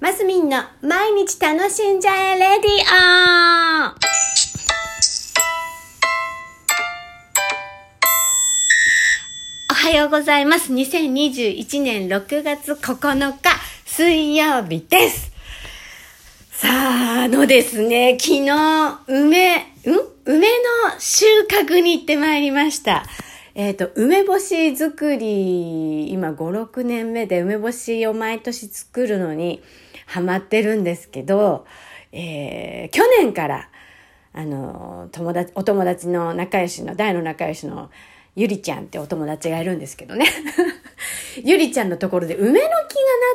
マスミンの毎日楽しんじゃえレディオおはようございます。2021年6月9日水曜日です。さあ、あのですね、昨日、梅、ん？梅の収穫に行ってまいりました。えっ、と、梅干し作り、今5、6年目で梅干しを毎年作るのにハマってるんですけど、えー去年から、あの、友達、お友達の仲良しの、大の仲良しのゆりちゃんってお友達がいるんですけどね。ゆりちゃんのところで梅の木がな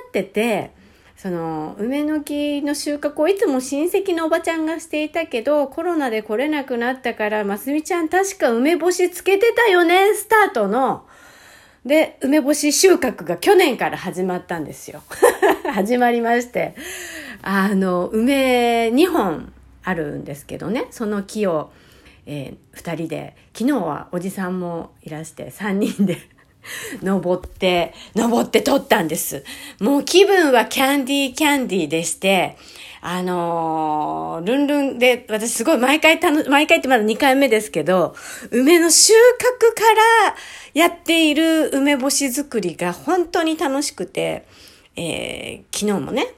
ってて、その梅の木の収穫をいつも親戚のおばちゃんがしていたけどコロナで来れなくなったからますみちゃん確か梅干しつけてたよねスタートので梅干し収穫が去年から始まったんですよ 始まりましてあの梅2本あるんですけどねその木を、え2人で昨日はおじさんもいらして3人で 登って、登って撮ったんです。もう気分はキャンディーキャンディーでして、あのールンルンで、私すごい毎回楽、毎回ってまだ2回目ですけど、梅の収穫からやっている梅干し作りが本当に楽しくて、えー昨日もね、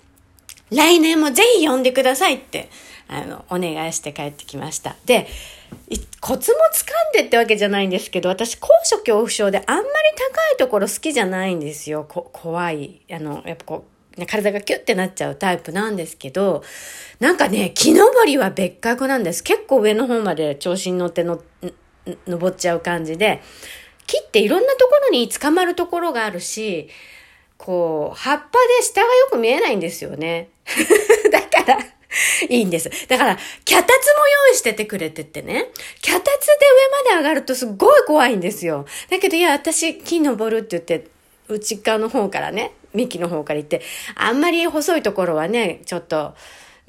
来年もぜひ呼んでくださいって、あの、お願いして帰ってきました。で、コツもつかんでってわけじゃないんですけど、私、高所恐怖症であんまり高いところ好きじゃないんですよ。こ怖い。あの、やっぱこう、体がキュッてなっちゃうタイプなんですけど、なんかね、木登りは別格なんです。結構上の方まで調子に乗っての、登っちゃう感じで、木っていろんなところに捕まるところがあるし、こう、葉っぱで下がよく見えないんですよね。だから、いいんです。だから、脚立も用意しててくれててね。脚立で上まで上がるとすっごい怖いんですよ。だけど、いや、私、木登るって言って、内側の方からね、幹の方から行って、あんまり細いところはね、ちょっと、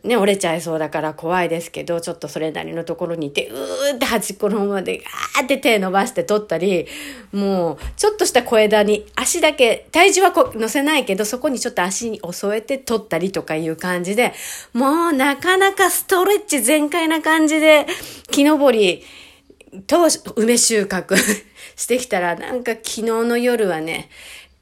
ね、折れちゃいそうだから怖いですけど、ちょっとそれなりのところにいて、うーって端っこの方まで、ガーって手伸ばして取ったり、もう、ちょっとした小枝に足だけ、体重はこ乗せないけど、そこにちょっと足を添えて取ったりとかいう感じで、もうなかなかストレッチ全開な感じで、木登りと梅収穫 してきたら、なんか昨日の夜はね、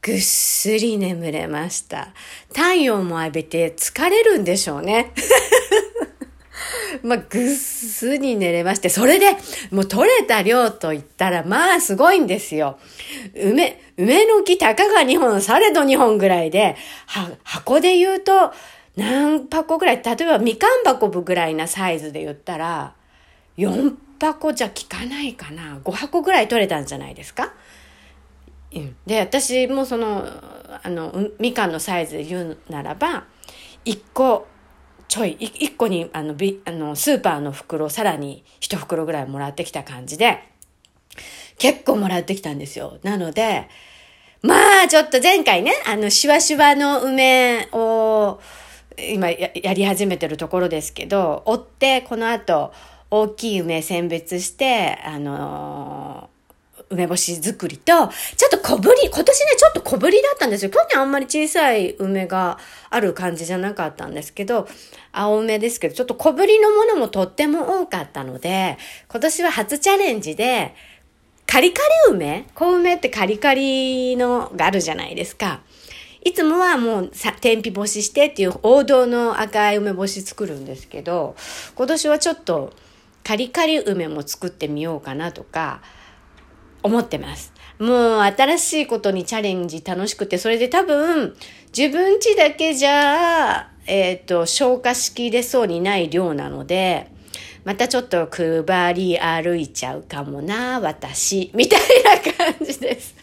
ぐっすり眠れました。太陽も浴びて疲れるんでしょうね。まあ、ぐっすり寝れまして、それで、もう取れた量と言ったら、まあ、すごいんですよ。梅、梅の木、たかが2本、されど2本ぐらいで、は、箱で言うと、何箱ぐらい、例えばみかん箱ぐらいなサイズで言ったら、4箱じゃ効かないかな。5箱ぐらい取れたんじゃないですかで私もそのあのみかんのサイズで言うならば1個ちょいい1個にあのビあのスーパーの袋さらに1袋ぐらいもらってきた感じで結構もらってきたんですよ。なのでまあちょっと前回ねあのシワシワの梅を今ややり始めてるところですけど追ってこの後大きい梅選別してあの梅干し作りと、ちょっと小ぶり、今年ね、ちょっと小ぶりだったんですよ。去年あんまり小さい梅がある感じじゃなかったんですけど、青梅ですけど、ちょっと小ぶりのものもとっても多かったので、今年は初チャレンジで、カリカリ梅小梅ってカリカリのがあるじゃないですか。いつもはもうさ天日干ししてっていう王道の赤い梅干し作るんですけど、今年はちょっとカリカリ梅も作ってみようかなとか、思ってます。もう新しいことにチャレンジ楽しくて、それで多分自分家だけじゃ、えっ、と、消化しきれそうにない量なので、またちょっと配り歩いちゃうかもな、私、みたいな感じです。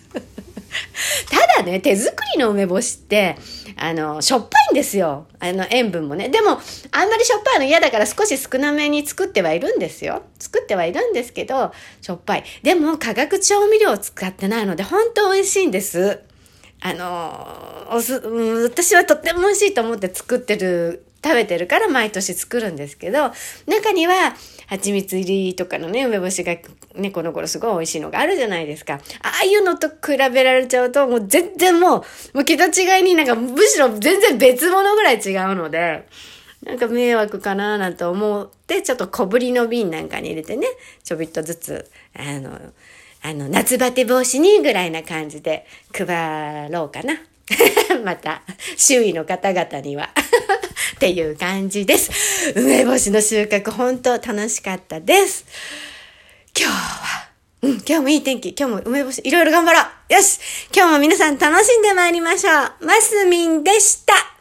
ただね、手作りの梅干しって、あの、しょっぱですよ。あの、塩分もね。でも、あんまりしょっぱいの嫌だから少し少なめに作ってはいるんですよ。作ってはいるんですけど、しょっぱい。でも、化学調味料を使ってないので、本当美味しいんです。あの、おす、私はとっても美味しいと思って作ってる食べてるから毎年作るんですけど、中には蜂蜜入りとかのね、梅干しがね、この頃すごい美味しいのがあるじゃないですか。ああいうのと比べられちゃうと、もう全然もう、もう桁違いになんかむしろ全然別物ぐらい違うので、なんか迷惑かななんて思って、ちょっと小ぶりの瓶なんかに入れてね、ちょびっとずつ、あの、あの、夏バテ防止にぐらいな感じで配ろうかな。また、周囲の方々にはっていう感じです。梅干しの収穫、本当楽しかったです。今日は、うん、今日もいい天気。今日も梅干し、いろいろ頑張ろう。よし今日も皆さん楽しんでまいりましょう。マスミンでした。